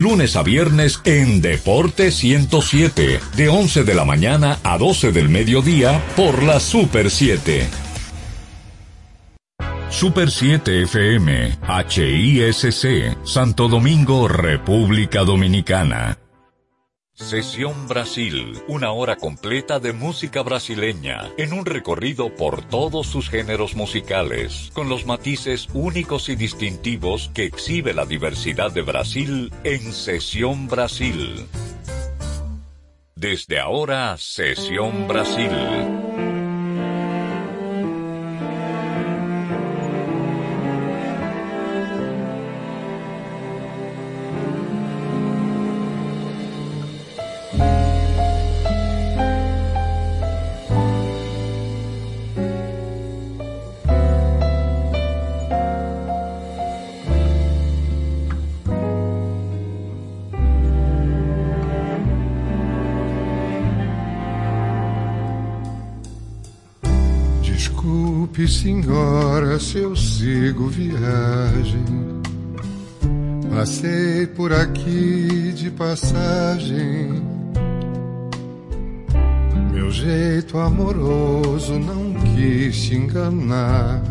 Lunes a viernes en Deporte 107, de 11 de la mañana a 12 del mediodía por la Super 7. Super 7 FM, HISC, Santo Domingo, República Dominicana. Sesión Brasil, una hora completa de música brasileña, en un recorrido por todos sus géneros musicales, con los matices únicos y distintivos que exhibe la diversidad de Brasil en Sesión Brasil. Desde ahora, Sesión Brasil. Senhora, se eu sigo viagem. Passei por aqui de passagem. Meu jeito amoroso não quis te enganar.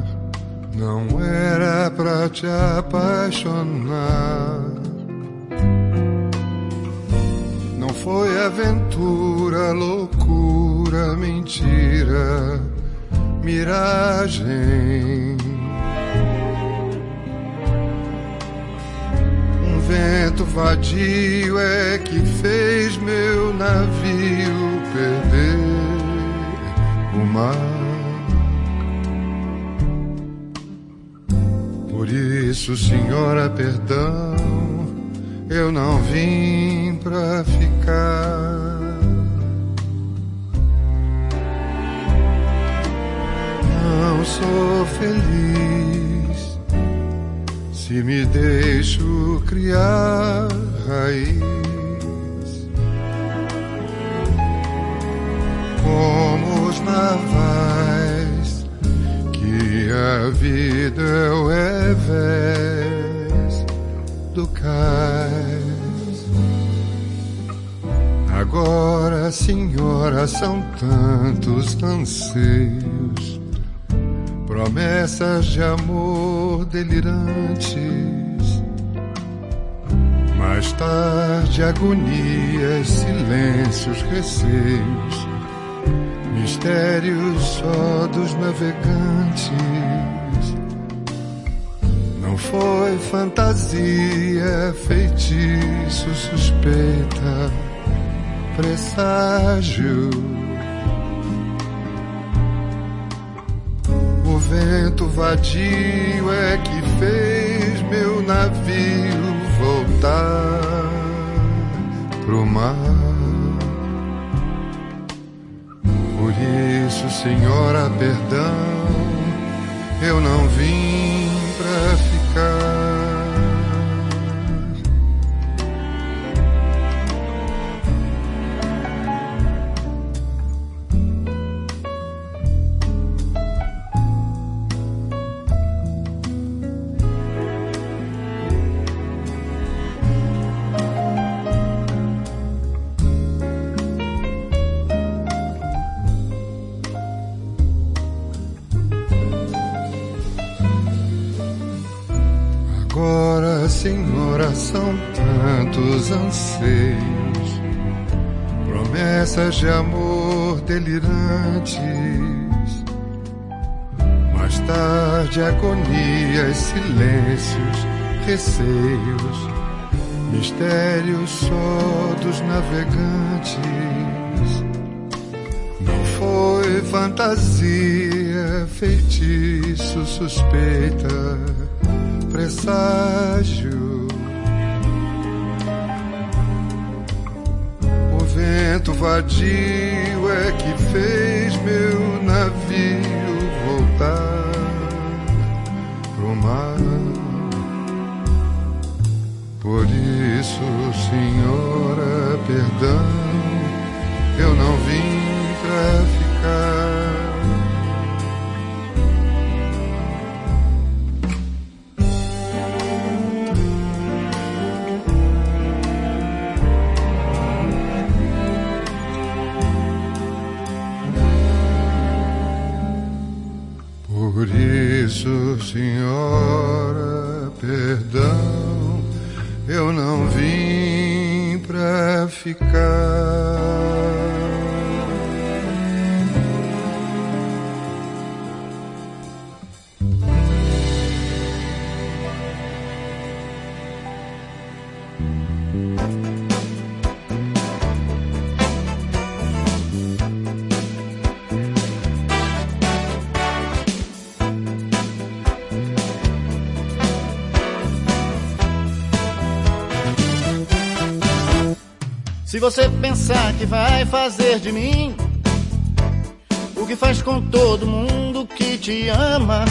Não era pra te apaixonar. Não foi aventura, loucura, mentira miragem. Um vento vadio é que fez meu navio perder o mar. Por isso, senhora, perdão, eu não vim pra ficar. Sou feliz se me deixo criar raiz. Como os navais que a vida é revés do cais. Agora, senhora, são tantos anseios promessas de amor delirantes. Mais tarde, agonias, silêncios, receios, mistérios só dos navegantes. Não foi fantasia, feitiço, suspeita, presságio vento vadio é que fez meu navio voltar pro mar. Por isso, senhora, perdão, eu não vim pra de amor delirantes. Mais tarde, agonias, silêncios, receios, mistérios só dos navegantes. Não foi fantasia, feitiço, suspeita presságio. Vento vadio é que fez meu navio voltar pro mar. Por isso, senhora, perdão, eu não vim pra ficar. Por isso, Senhora, perdão, eu não vim pra ficar. Se você pensar que vai fazer de mim o que faz com todo mundo que te ama,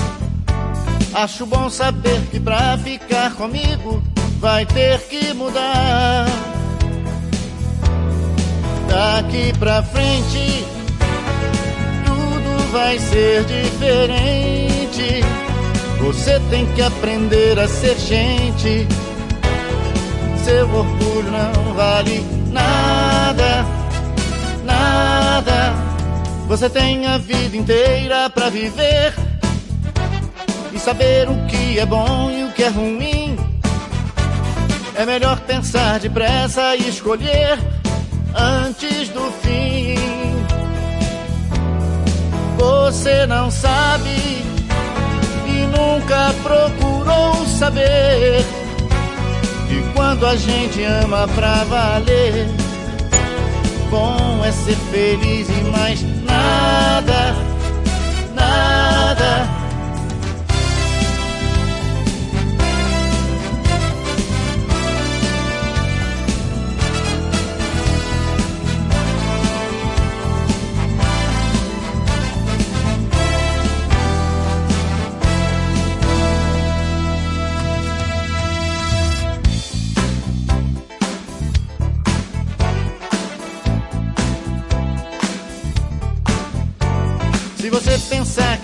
acho bom saber que pra ficar comigo vai ter que mudar. Daqui pra frente tudo vai ser diferente. Você tem que aprender a ser gente. Seu orgulho não vale nada, nada. Você tem a vida inteira para viver e saber o que é bom e o que é ruim. É melhor pensar depressa e escolher antes do fim. Você não sabe e nunca procurou saber e quando a gente ama pra valer, bom é ser feliz e mais nada, nada.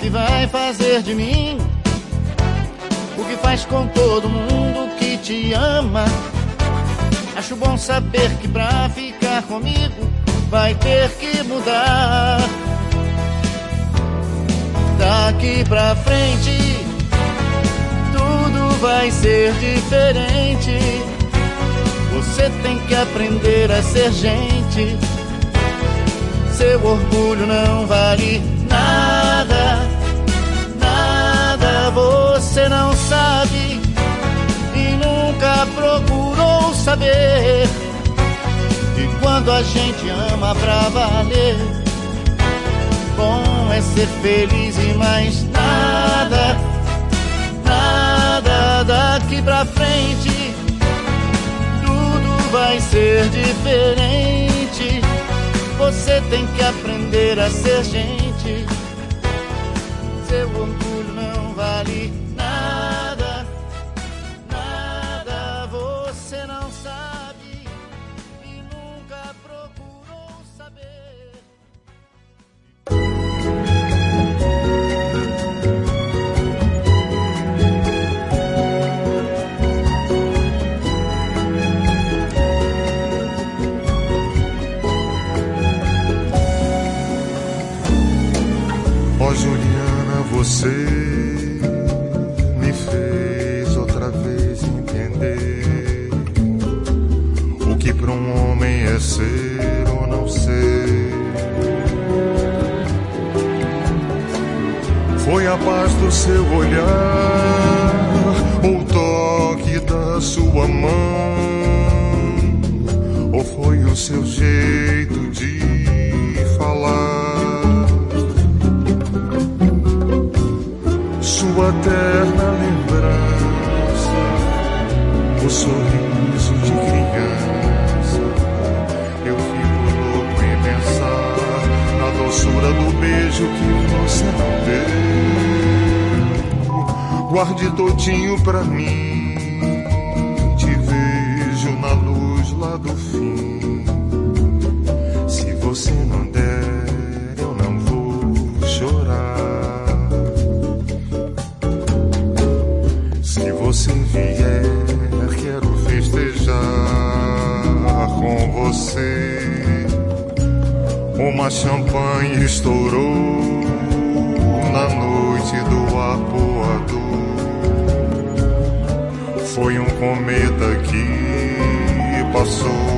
Que vai fazer de mim o que faz com todo mundo que te ama. Acho bom saber que pra ficar comigo vai ter que mudar. Daqui pra frente tudo vai ser diferente. Você tem que aprender a ser gente. Seu orgulho não vale você não sabe e nunca procurou saber. E quando a gente ama pra valer, bom é ser feliz e mais nada, nada daqui pra frente. Tudo vai ser diferente. Você tem que aprender a ser gente seu orgulho não vale do seu olhar, o toque da sua mão, ou foi o seu jeito de falar. Sua terna lembrança, o sorriso de criança. Eu fico louco em pensar na doçura do beijo que você não deu. Guarde todinho pra mim, te vejo na luz lá do fim. Se você não der, eu não vou chorar. Se você vier, quero festejar com você. Uma champanhe estourou na noite do arpoador. Foi um cometa que passou.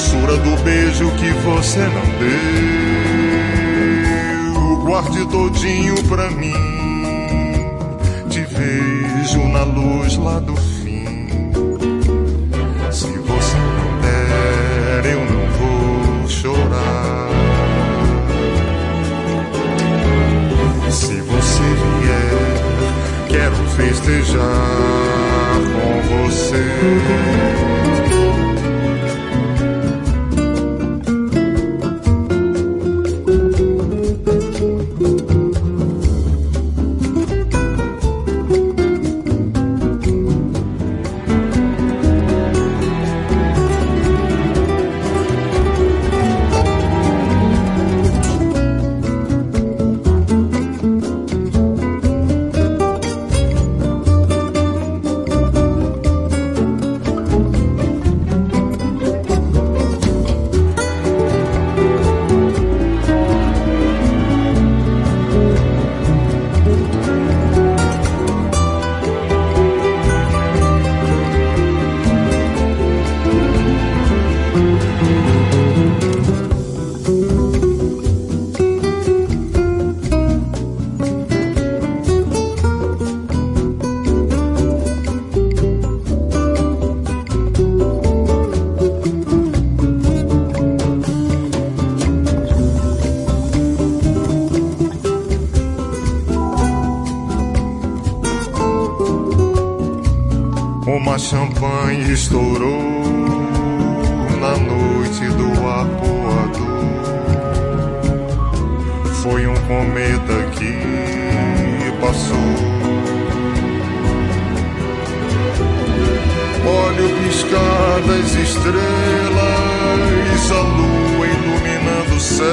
Doçura do beijo que você não deu. Guarde todinho pra mim, te vejo na luz lá do fim. Se você não der, eu não vou chorar. Se você vier, quero festejar com você. Uma champanhe estourou na noite do arpoador. Foi um cometa que passou. Olha o piscar das estrelas, a lua iluminando o céu.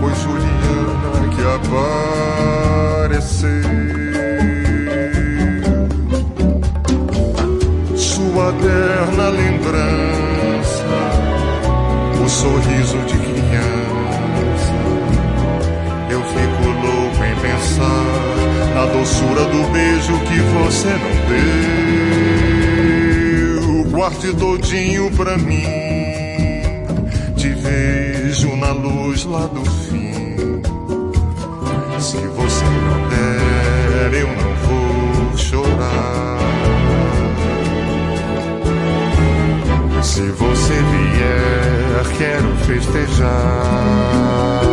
Foi Juliana que apareceu. Sua terna lembrança, o sorriso de criança. Eu fico louco em pensar na doçura do beijo que você não deu. Guarde todinho pra mim, te vejo na luz lá do fim. Se você não der, eu não vou chorar. Se você vier, quero festejar.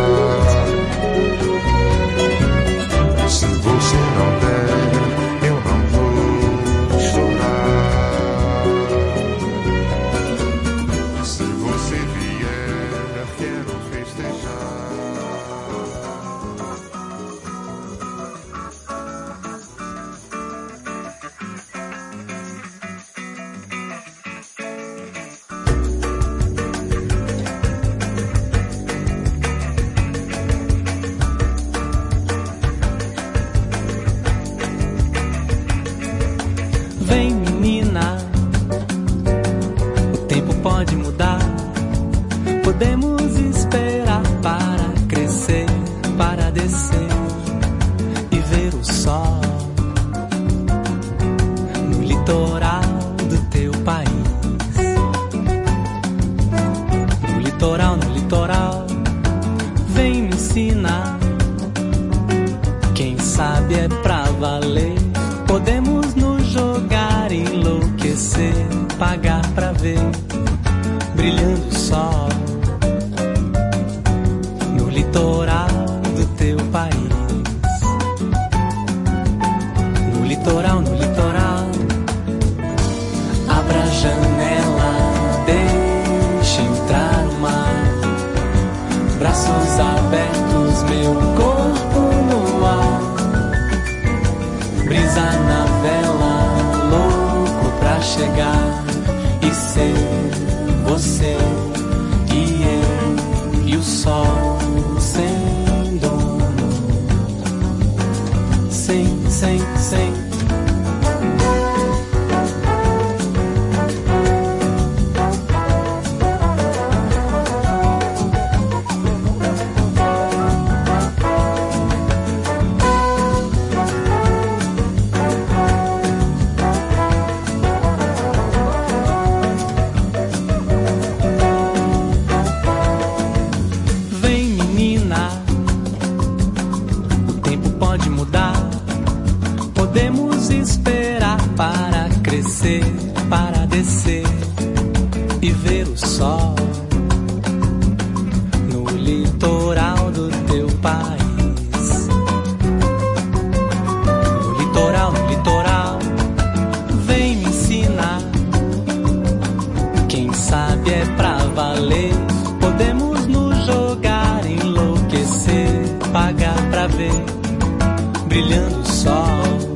brilhando o sol.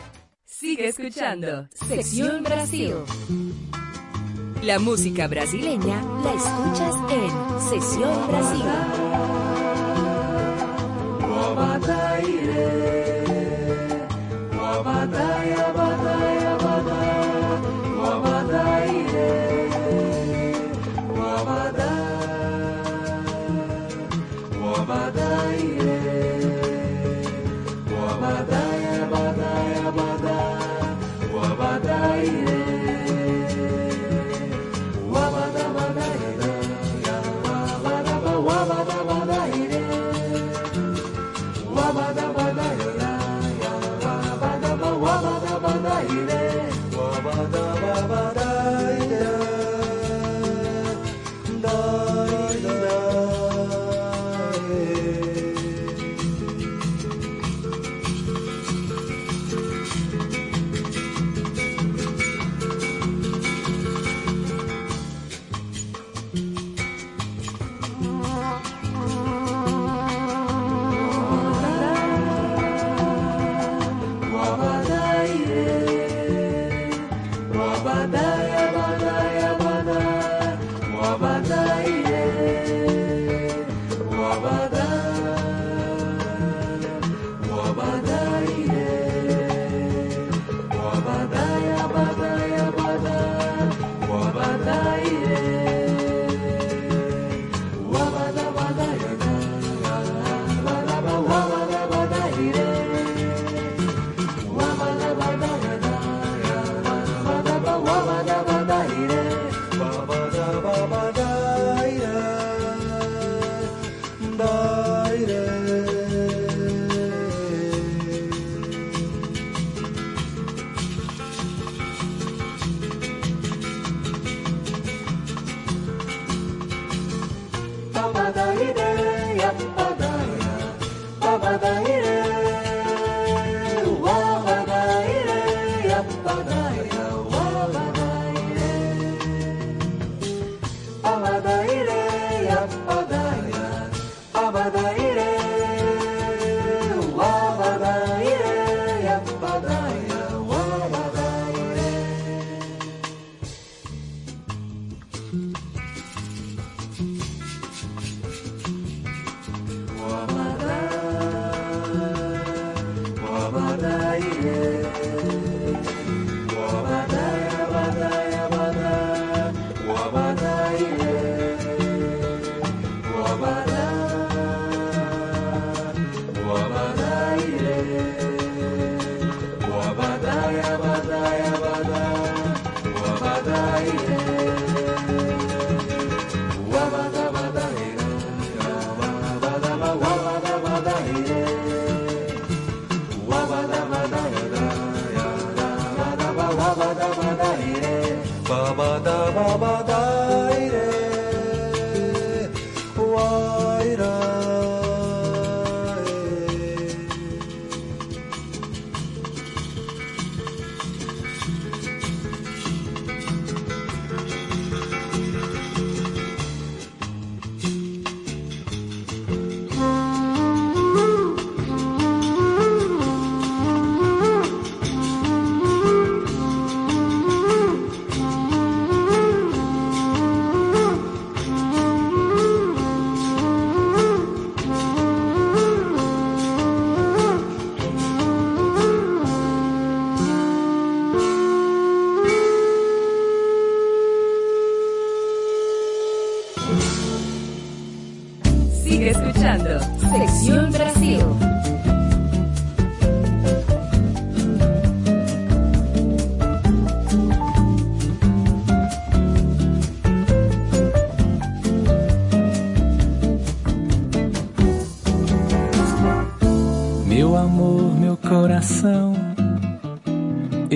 Sigue escuchando. Sección Brasil. La música brasileña la escuchas en Sesión Brasil.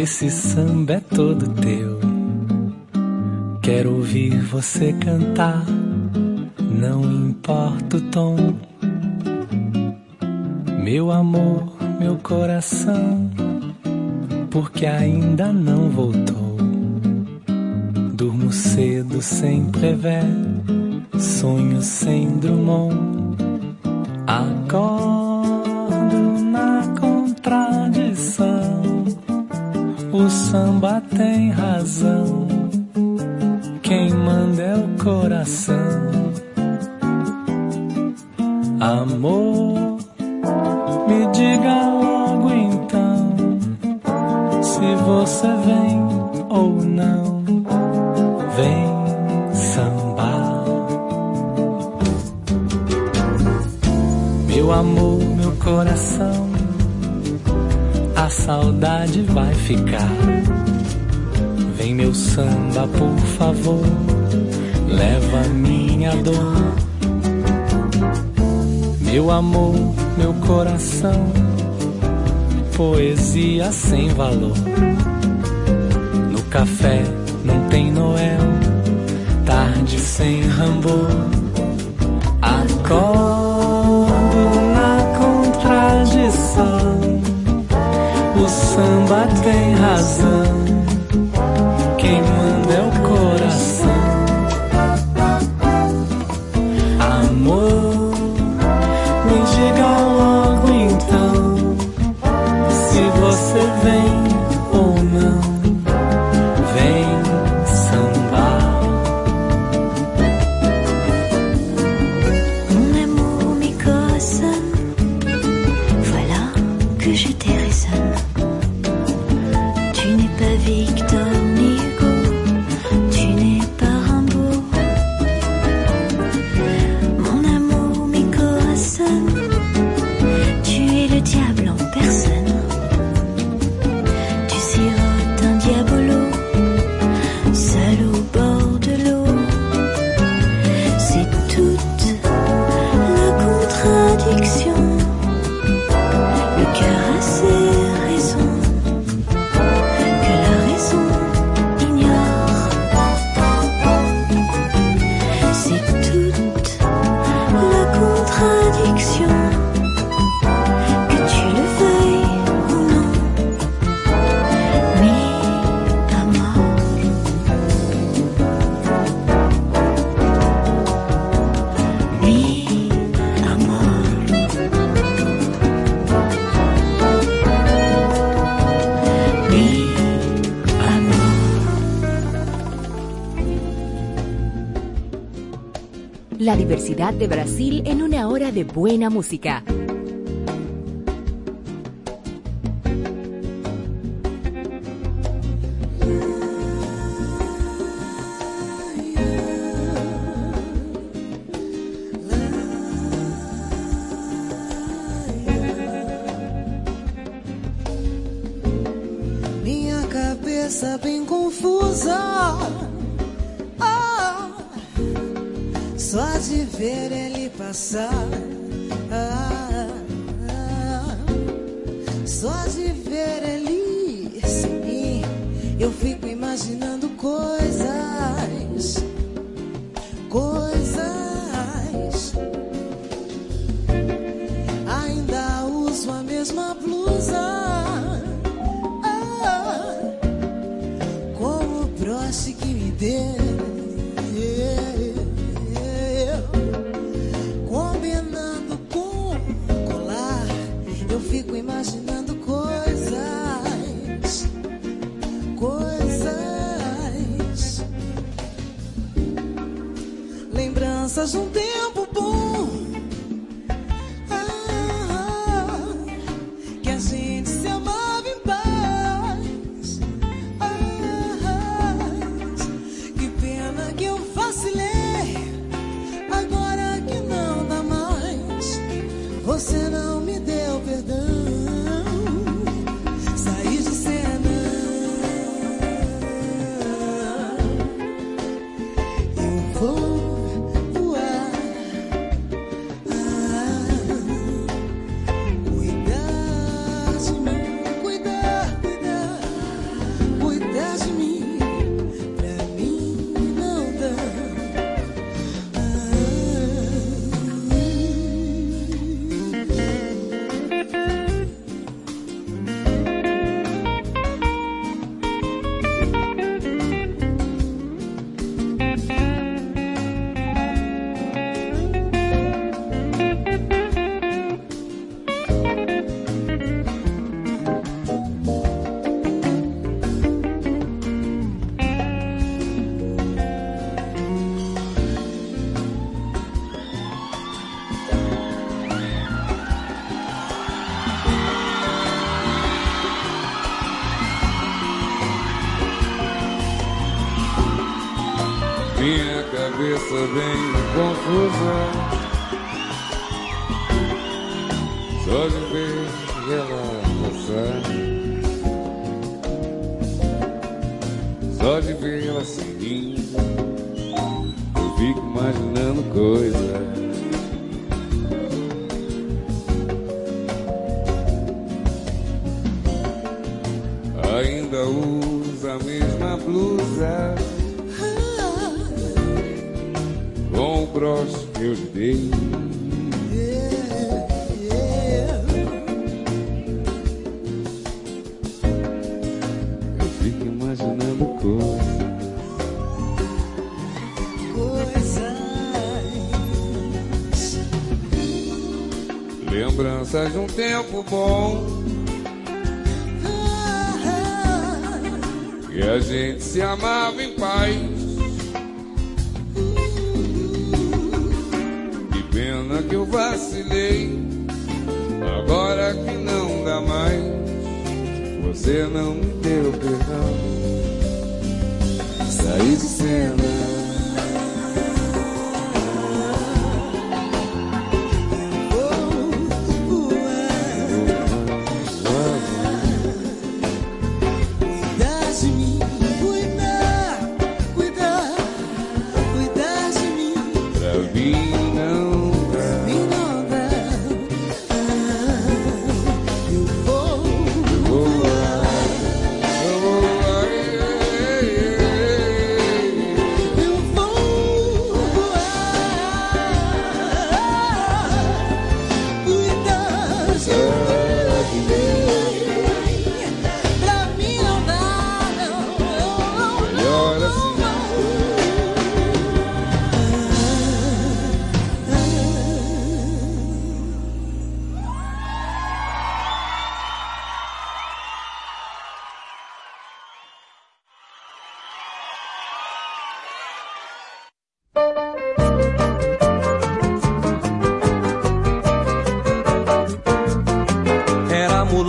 Esse samba é todo teu. Quero ouvir você cantar, não importa o tom. Meu amor, meu coração, porque ainda não voltou. Durmo cedo sem prever, sonho sem Drummond. Acordo coração. Sem valor. No café listen. De Brasil en una hora de buena música. imaginando coisas.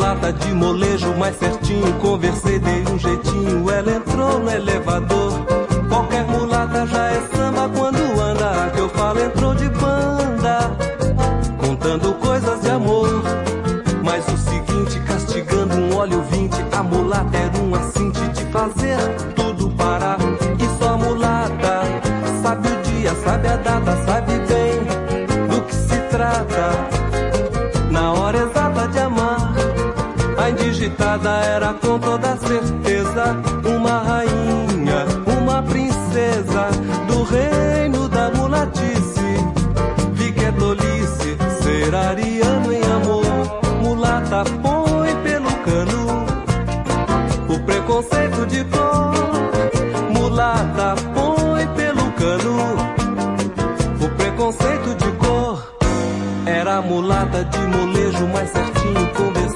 Mulata de molejo mais certinho. Conversei, dei um jeitinho, ela entrou no elevador. Qualquer mulata a indigitada era com toda certeza uma rainha, uma princesa do reino da mulatice. Vi que é tolice ser ariano em amor, mulata põe pelo cano o preconceito de cor. Mulata põe pelo cano o preconceito de cor. Era mulata de molejo mais certinho. Conversei,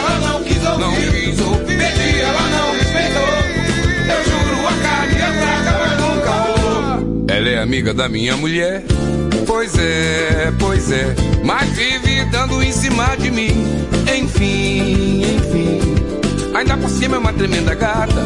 não quis ouvir. Pedi, ela não respeitou. Eu juro, a carne é fraca, mas nunca rolou. Ela é amiga da minha mulher. Pois é, pois é. Mas vive dando em cima de mim. Enfim, enfim. Ainda por cima é uma tremenda gata.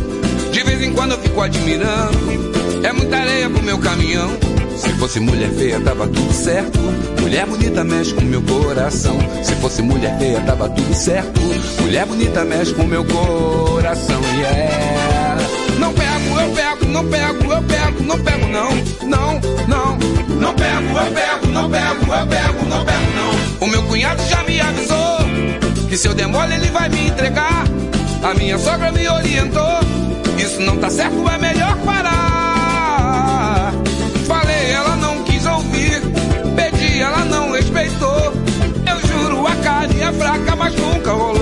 Quando eu fico admirando. É muita areia pro meu caminhão. Se fosse mulher feia, tava tudo certo. Mulher bonita mexe com meu coração. Se fosse mulher feia, tava tudo certo. Mulher bonita mexe com meu coração. Yeah. Não pego, eu pego, não pego, eu pego, não pego, não. Não, não. Não pego, eu pego, não pego, eu pego, não pego, não. O meu cunhado já me avisou que se eu der mole ele vai me entregar. A minha sogra me orientou isso não tá certo, é melhor parar. Falei, ela não quis ouvir. Pedi, ela não respeitou. Eu juro, a carinha é fraca, mas nunca rolou.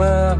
Quero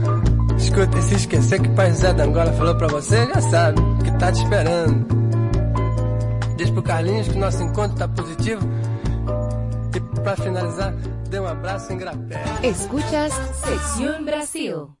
Escuta, e se esquecer que o pai José da Angola falou pra você, já sabe, que tá te esperando. Diz pro Carlinhos que nosso encontro tá positivo. E pra finalizar, dê um abraço em grapé. Escuchas Sección Brasil.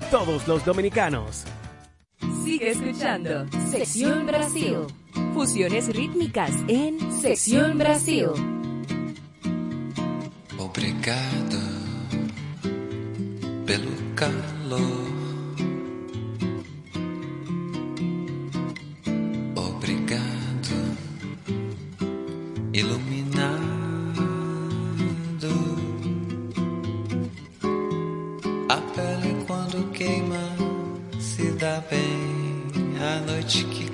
todos los dominicanos. Sigue escuchando Sección Brasil. Fusiones rítmicas en Sección Brasil. Obrigado pelo calor. Obrigado, iluminado.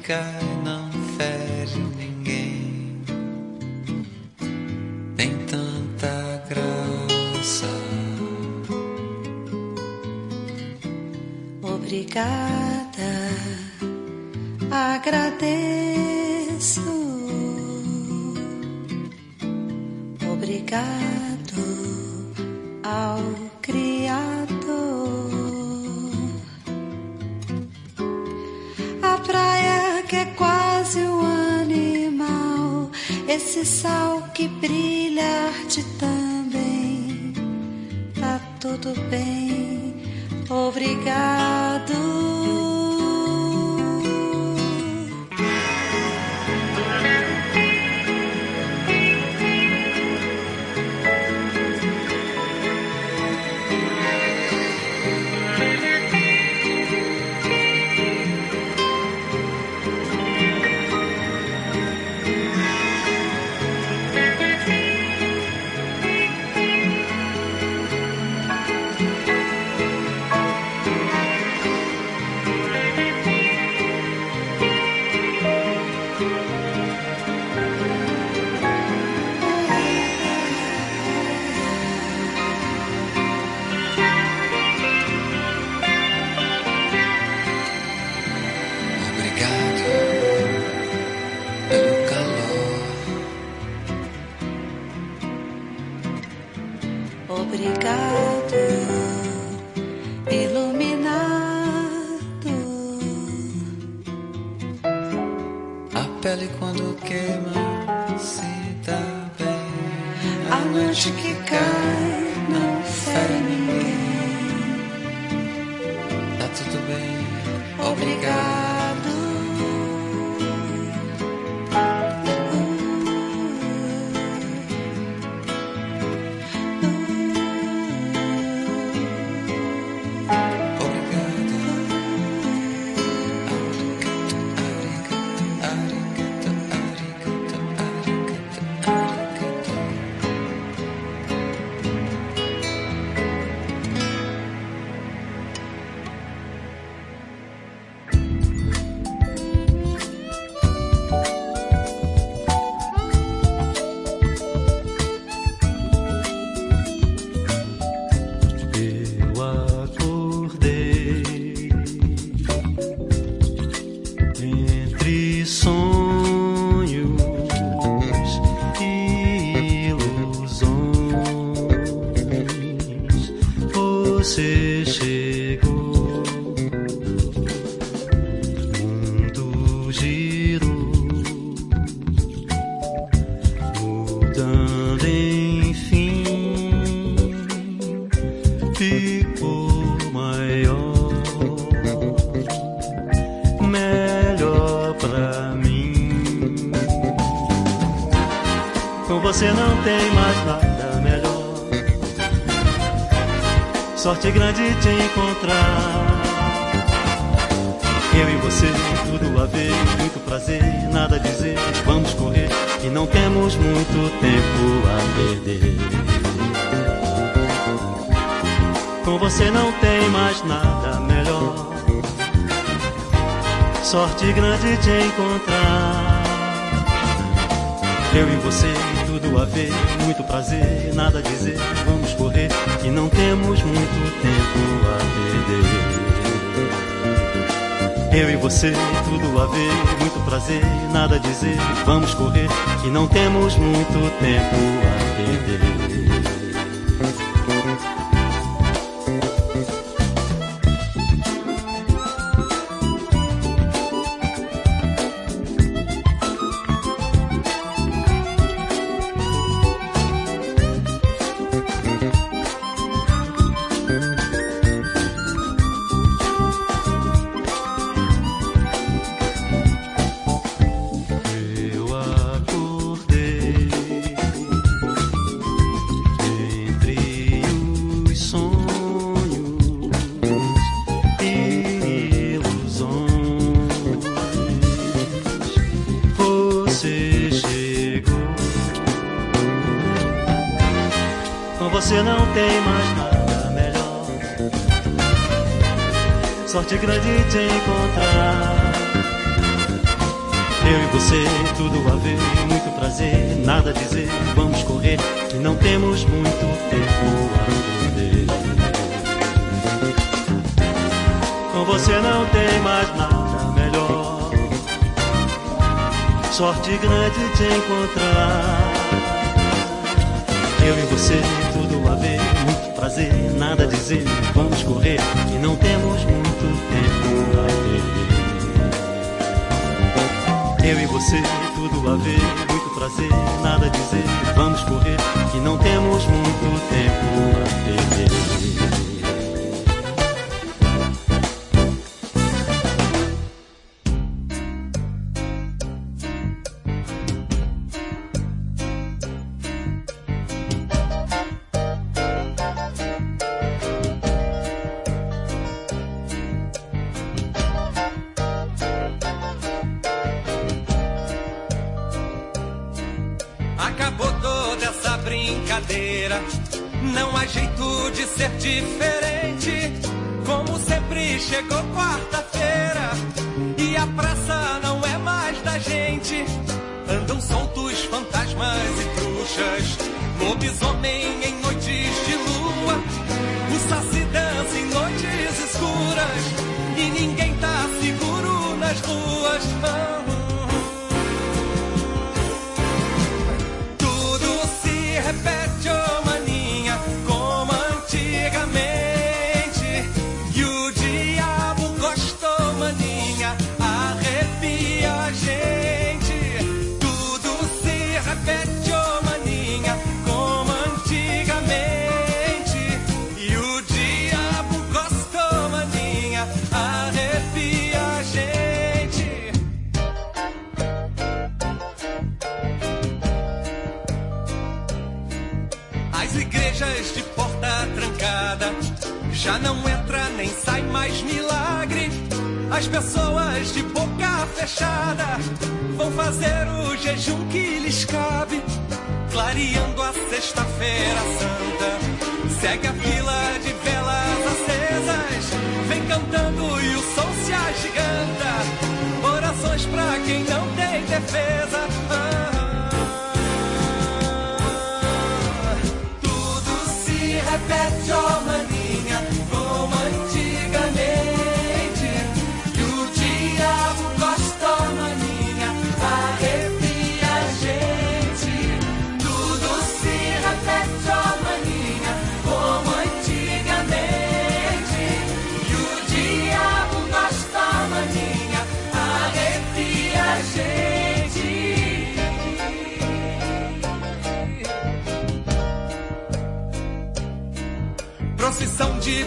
Que cai não fere ninguém. Tem tanta graça. Obrigada, agradeço. Obrigado ao esse sal que brilha arte também. Tá tudo bem. Obrigado, Sorte grande te encontrar. Eu e você, tudo a ver, muito prazer, nada a dizer. Vamos correr e não temos muito tempo a perder. Eu e você, tudo a ver, muito prazer, nada a dizer. Vamos correr e não temos muito tempo a perder. Sorte grande te encontrar. Eu e você, tudo a ver, muito prazer, nada a dizer. Vamos correr e não temos muito tempo a perder. Com você não tem mais nada melhor. Sorte grande te encontrar. Eu e você, tudo a ver, muito prazer, nada a dizer. Vamos correr e não temos muito Eu e você, tudo a ver, muito prazer, nada a dizer. Vamos correr, que não temos muito tempo a perder. Ruas. As pessoas de boca fechada vão fazer o jejum que lhes cabe. Clareando a sexta-feira santa. Segue a fila de velas acesas. Vem cantando e o som se agiganta. Orações pra quem não tem defesa. Ah, repete, ó maninha, como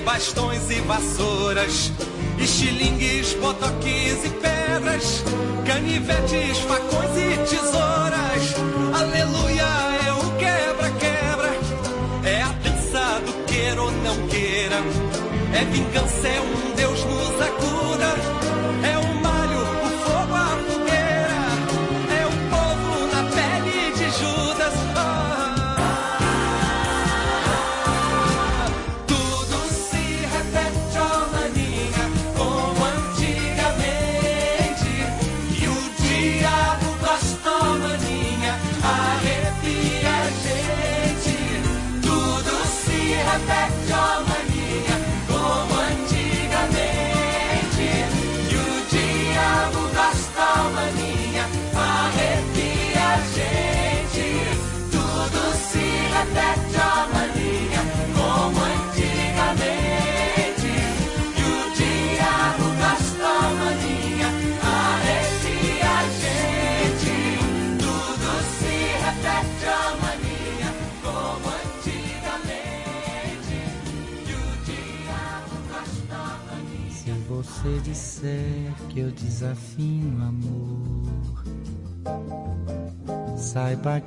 bastões e vassouras, estilingues, botoques e pedras, canivetes, facões e tesouras. Aleluia, é o quebra-quebra, é a dança do queira ou não queira. É vingança, é um Deus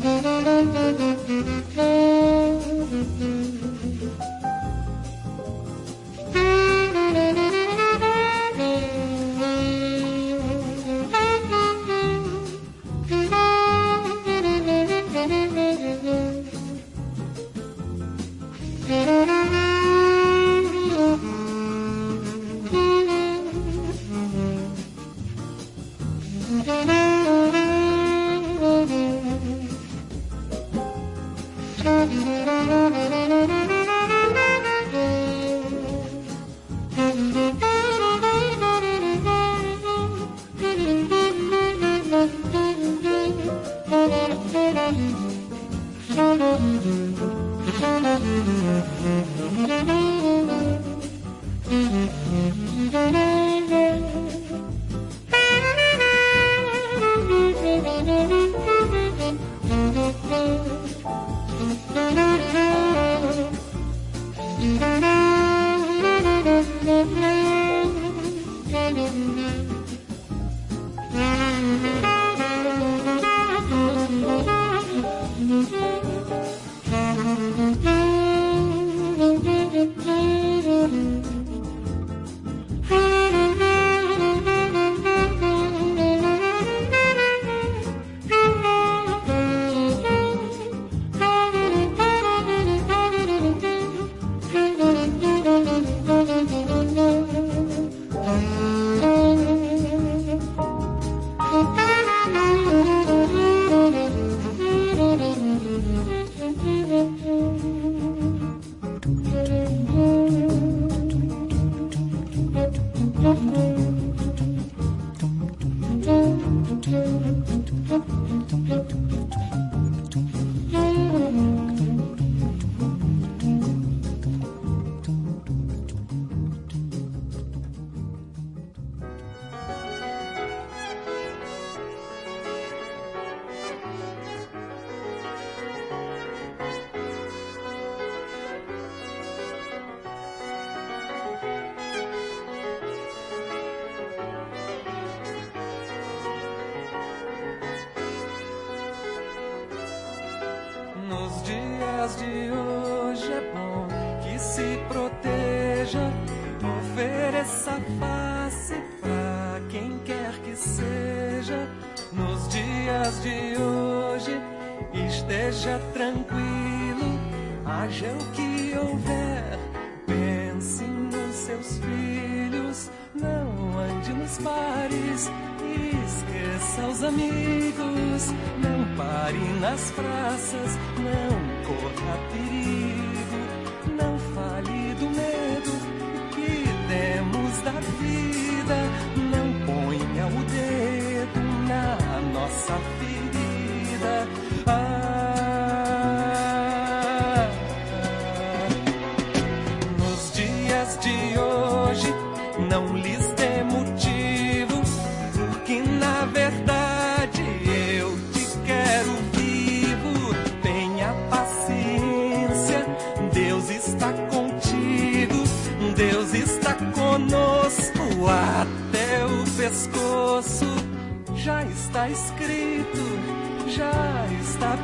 Thank you.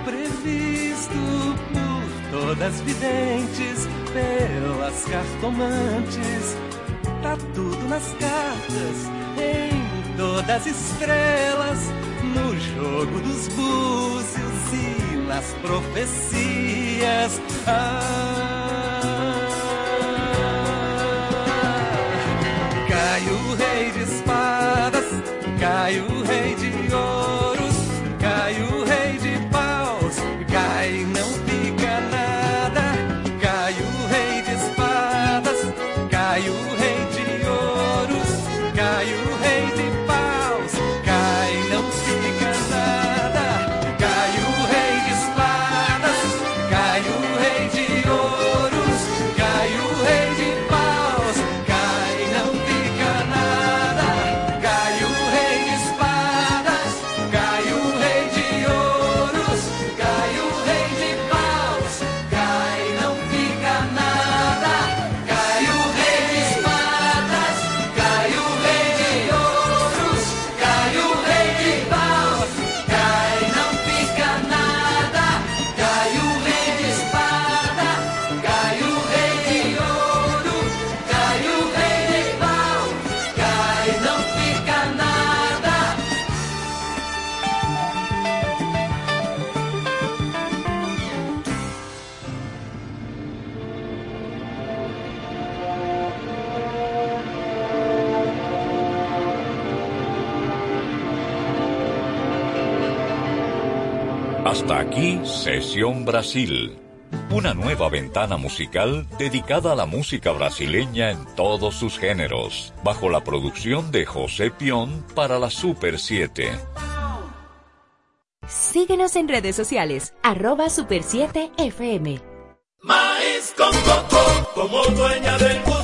previsto por todas videntes, pelas cartomantes. Tá tudo nas cartas, em todas estrelas, no jogo dos búzios e nas profecias. Ah, Hasta aquí, Sesión Brasil. Una nueva ventana musical dedicada a la música brasileña en todos sus géneros, bajo la producción de José Pion para la Super 7. Síguenos en redes sociales, arroba Super 7 FM. Maíz con coco, como dueña del mundo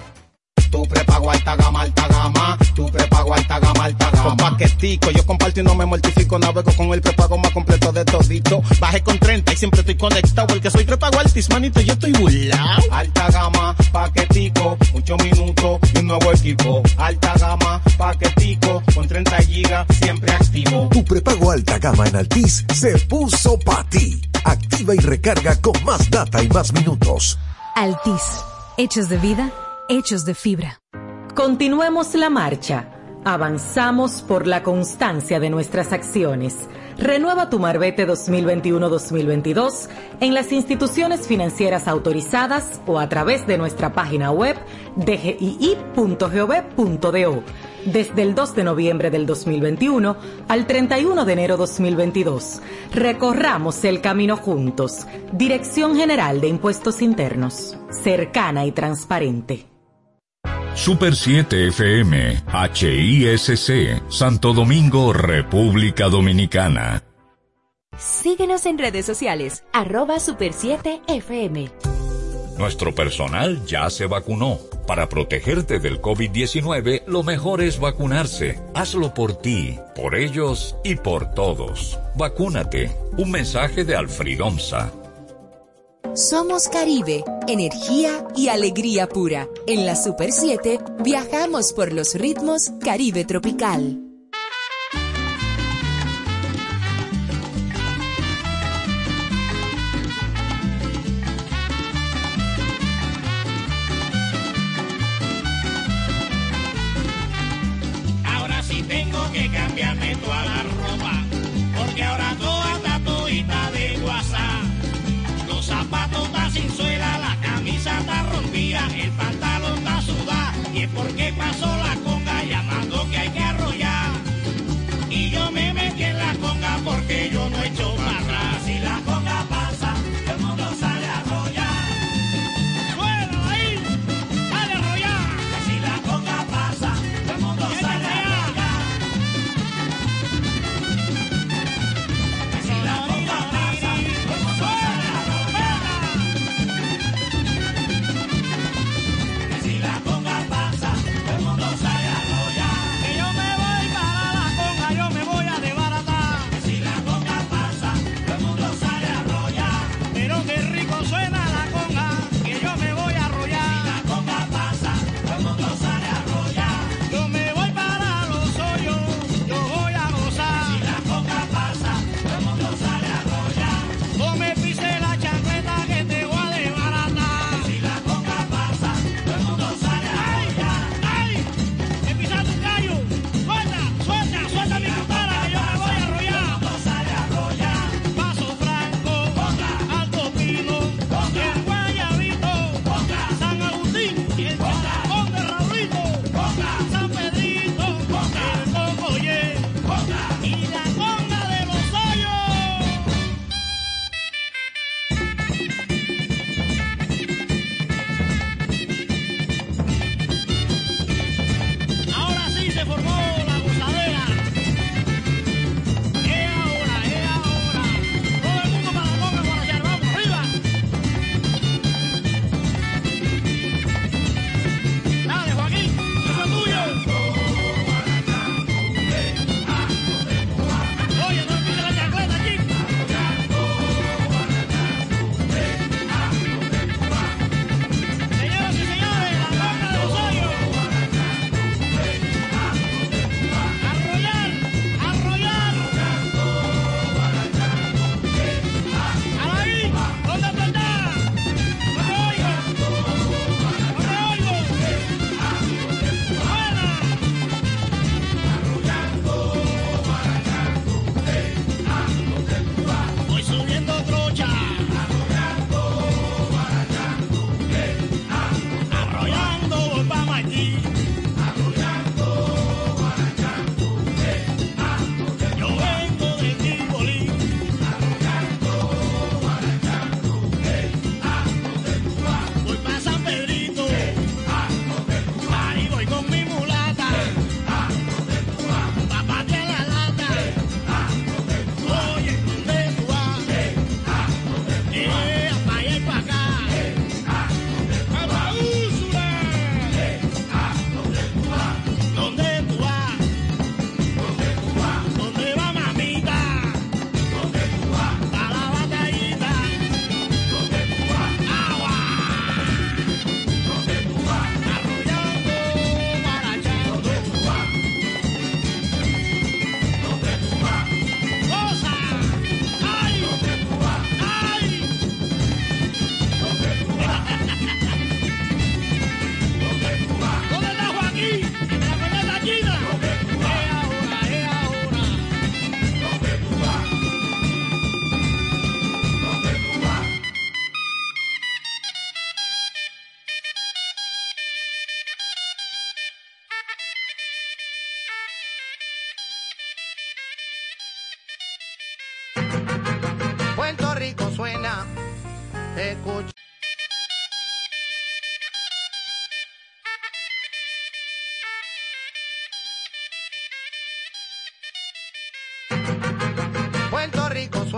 Tu prepago alta gama, alta gama. Tu prepago alta gama, alta gama. Con paquetico, yo comparto y no me mortifico. Navego con el prepago más completo de todito. Bajé con 30 y siempre estoy conectado. El que soy prepago altis, manito, yo estoy burlao. Alta gama, paquetico, 8 minutos y un nuevo equipo. Alta gama, paquetico, con 30 gigas, siempre activo. Tu prepago alta gama en Altis se puso para ti. Activa y recarga con más data y más minutos. Altis, hechos de vida, hechos de fibra. Continuemos la marcha. Avanzamos por la constancia de nuestras acciones. Renueva tu Marbete 2021-2022 en las instituciones financieras autorizadas o a través de nuestra página web dgii.gov.do desde el 2 de noviembre del 2021 al 31 de enero 2022. Recorramos el camino juntos. Dirección General de Impuestos Internos. Cercana y transparente. Super 7 FM, HISC, Santo Domingo, República Dominicana. Síguenos en redes sociales, arroba Super 7 FM. Nuestro personal ya se vacunó. Para protegerte del COVID-19, lo mejor es vacunarse. Hazlo por ti, por ellos y por todos. Vacúnate. Un mensaje de Alfridomsa. Somos Caribe, energía y alegría pura. En la Super 7 viajamos por los ritmos Caribe Tropical. yo no he hecho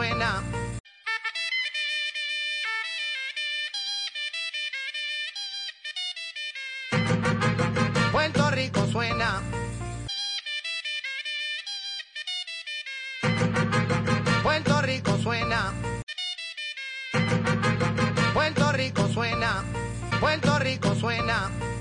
Suena. Puerto Rico suena. Puerto Rico suena. Puerto Rico suena. Puerto Rico suena.